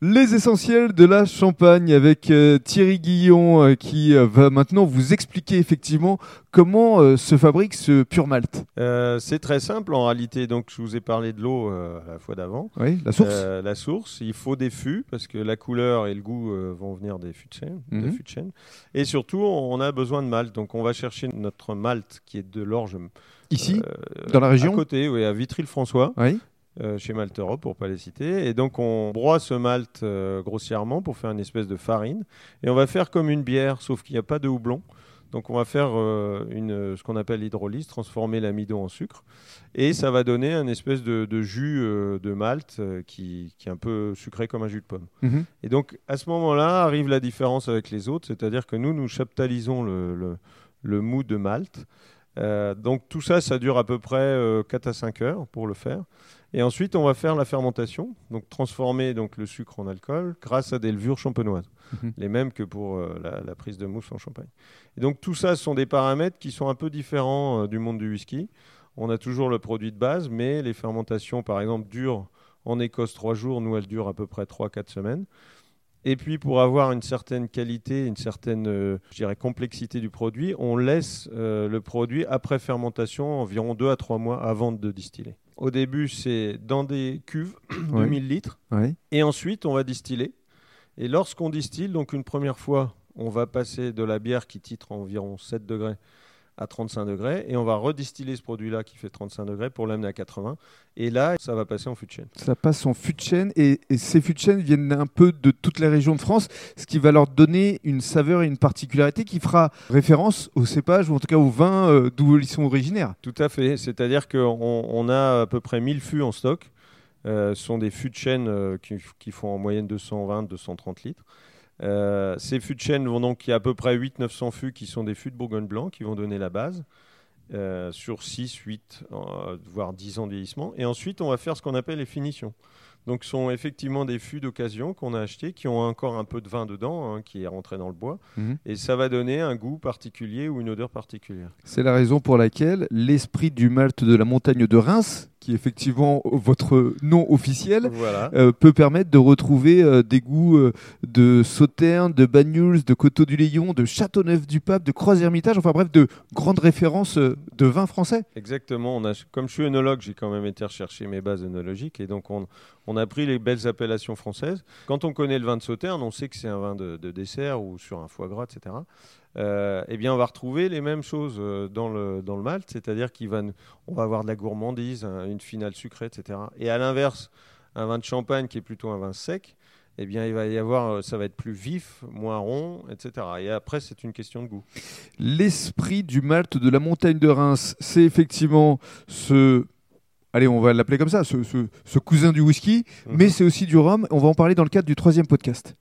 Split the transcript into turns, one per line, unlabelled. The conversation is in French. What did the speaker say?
Les essentiels de la Champagne avec euh, Thierry Guillon euh, qui euh, va maintenant vous expliquer effectivement comment se fabrique ce pur malt.
C'est très simple en réalité. Donc, je vous ai parlé de l'eau à la fois d'avant.
Oui, la source.
La source, il faut des fûts parce que la couleur et le goût vont venir des fûts de chêne, de
Mhm.
fûts de chêne. Et surtout, on a besoin de malt. Donc, on va chercher notre malt qui est de l'orge
Ici, dans la
à
région.
côté, oui, à Vitry-le-François.
Oui.
Euh, chez Malt Europe pour pas les citer. Et donc on broie ce malt euh, grossièrement pour faire une espèce de farine. Et on va faire comme une bière, sauf qu'il n'y a pas de houblon. Donc on va faire euh, une, ce qu'on appelle l'hydrolyse, transformer l'amidon en sucre. Et ça va donner un espèce de, de jus euh, de malt euh, qui, qui est un peu sucré comme un jus de pomme.
Mhm.
Et donc à ce moment-là arrive la différence avec les autres, c'est-à-dire que nous, nous chaptalisons le, le, le mou de malt. Euh, donc tout ça, ça dure à peu près euh, 4 à 5 heures pour le faire. Et ensuite, on va faire la fermentation, donc transformer donc, le sucre en alcool grâce à des levures champenoises,
Mhm.
les mêmes que pour euh, la, la prise de mousse en champagne. Et donc tout ça, ce sont des paramètres qui sont un peu différents euh, du monde du whisky. On a toujours le produit de base, mais les fermentations, par exemple, durent en Écosse 3 jours, nous, elles durent à peu près 3-4 semaines. Et puis pour avoir une certaine qualité, une certaine euh, je dirais, complexité du produit, on laisse euh, le produit après fermentation environ 2 à 3 mois avant de distiller. Au début, c'est dans des cuves de
Ouais.
1000 litres. Et ensuite, on va distiller. Et lorsqu'on distille, donc une première fois, on va passer de la bière qui titre environ 7 degrés à 35 degrés. Et on va redistiller ce produit-là qui fait 35 degrés pour l'amener à 80. Et là, ça va passer en fût de chêne.
Ça passe en fût de chêne et, et ces fûts de chêne viennent un peu de toutes les régions de France, ce qui va leur donner une saveur et une particularité qui fera référence au cépage ou en tout cas au vin euh, d'où ils sont originaires.
Tout à fait. C'est-à-dire qu'on on a à peu près 1000 fûts en stock. Euh, ce sont des fûts de chêne euh, qui, qui font en moyenne 220-230 litres. Euh, ces fûts de chêne vont donc, il y a à peu près 800-900 fûts qui sont des fûts de Bourgogne blanc qui vont donner la base euh, sur 6, 8, euh, voire 10 ans de vieillissement. Et ensuite, on va faire ce qu'on appelle les finitions. Donc, ce sont effectivement des fûts d'occasion qu'on a achetés qui ont encore un peu de vin dedans, hein, qui est rentré dans le bois.
Mhm.
Et ça va donner un goût particulier ou une odeur particulière.
C'est la raison pour laquelle l'esprit du malt de la montagne de Reims, qui est effectivement votre nom officiel,
Voilà.
euh, peut permettre de retrouver euh, des goûts euh, de Sauternes, de Banyuls, de Coteau-du-Léon, de Châteauneuf-du-Pape, de Croix-Hermitage, enfin bref, de grandes références de vins français.
Exactement. On a, comme je suis œnologue, j'ai quand même été rechercher mes bases œnologiques et donc on, on a pris les belles appellations françaises. Quand on connaît le vin de Sauternes, on sait que c'est un vin de, de dessert ou sur un foie gras, etc. Euh, eh bien, on va retrouver les mêmes choses euh, dans le, dans le malt, c'est-à-dire qu'on va, on va avoir de la gourmandise, un- une finale sucrée, etc. Et à l'inverse, un vin de champagne qui est plutôt un vin sec, eh bien, il va y avoir, euh, ça va être plus vif, moins rond, etc. Et après, c'est une question de goût.
L'esprit du malt de la montagne de Reims, c'est effectivement ce... Allez, on va l'appeler comme ça, ce, ce- ce cousin du whisky, mais c'est aussi du rhum. On va en parler dans le cadre du troisième podcast.